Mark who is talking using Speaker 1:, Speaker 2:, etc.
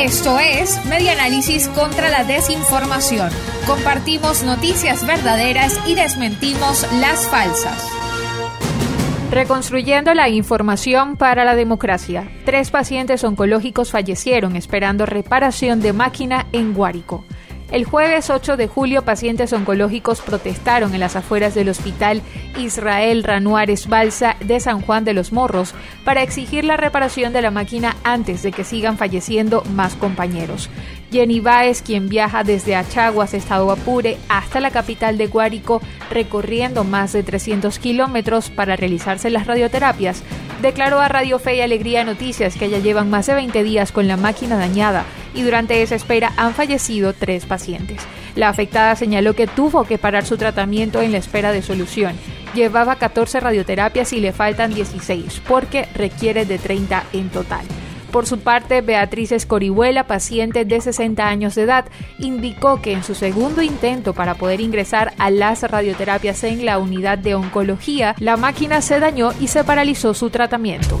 Speaker 1: Esto es Medianálisis contra la desinformación. Compartimos noticias verdaderas y desmentimos las falsas. Reconstruyendo la información para la democracia. Tres pacientes oncológicos fallecieron esperando reparación de máquina en Guárico. El jueves 8 de julio, pacientes oncológicos protestaron en las afueras del Hospital Israel Ranuares Balsa de San Juan de los Morros para exigir la reparación de la máquina antes de que sigan falleciendo más compañeros. Jenny Baez, quien viaja desde Achaguas, Estado Apure, hasta la capital de Guárico, recorriendo más de 300 kilómetros para realizarse las radioterapias, declaró a Radio Fe y Alegría Noticias que ya llevan más de 20 días con la máquina dañada y durante esa espera han fallecido tres pacientes. La afectada señaló que tuvo que parar su tratamiento en la espera de solución. Llevaba 14 radioterapias y le faltan 16 porque requiere de 30 en total. Por su parte, Beatriz Escorihuela, paciente de 60 años de edad, indicó que en su segundo intento para poder ingresar a las radioterapias en la unidad de oncología, la máquina se dañó y se paralizó su tratamiento.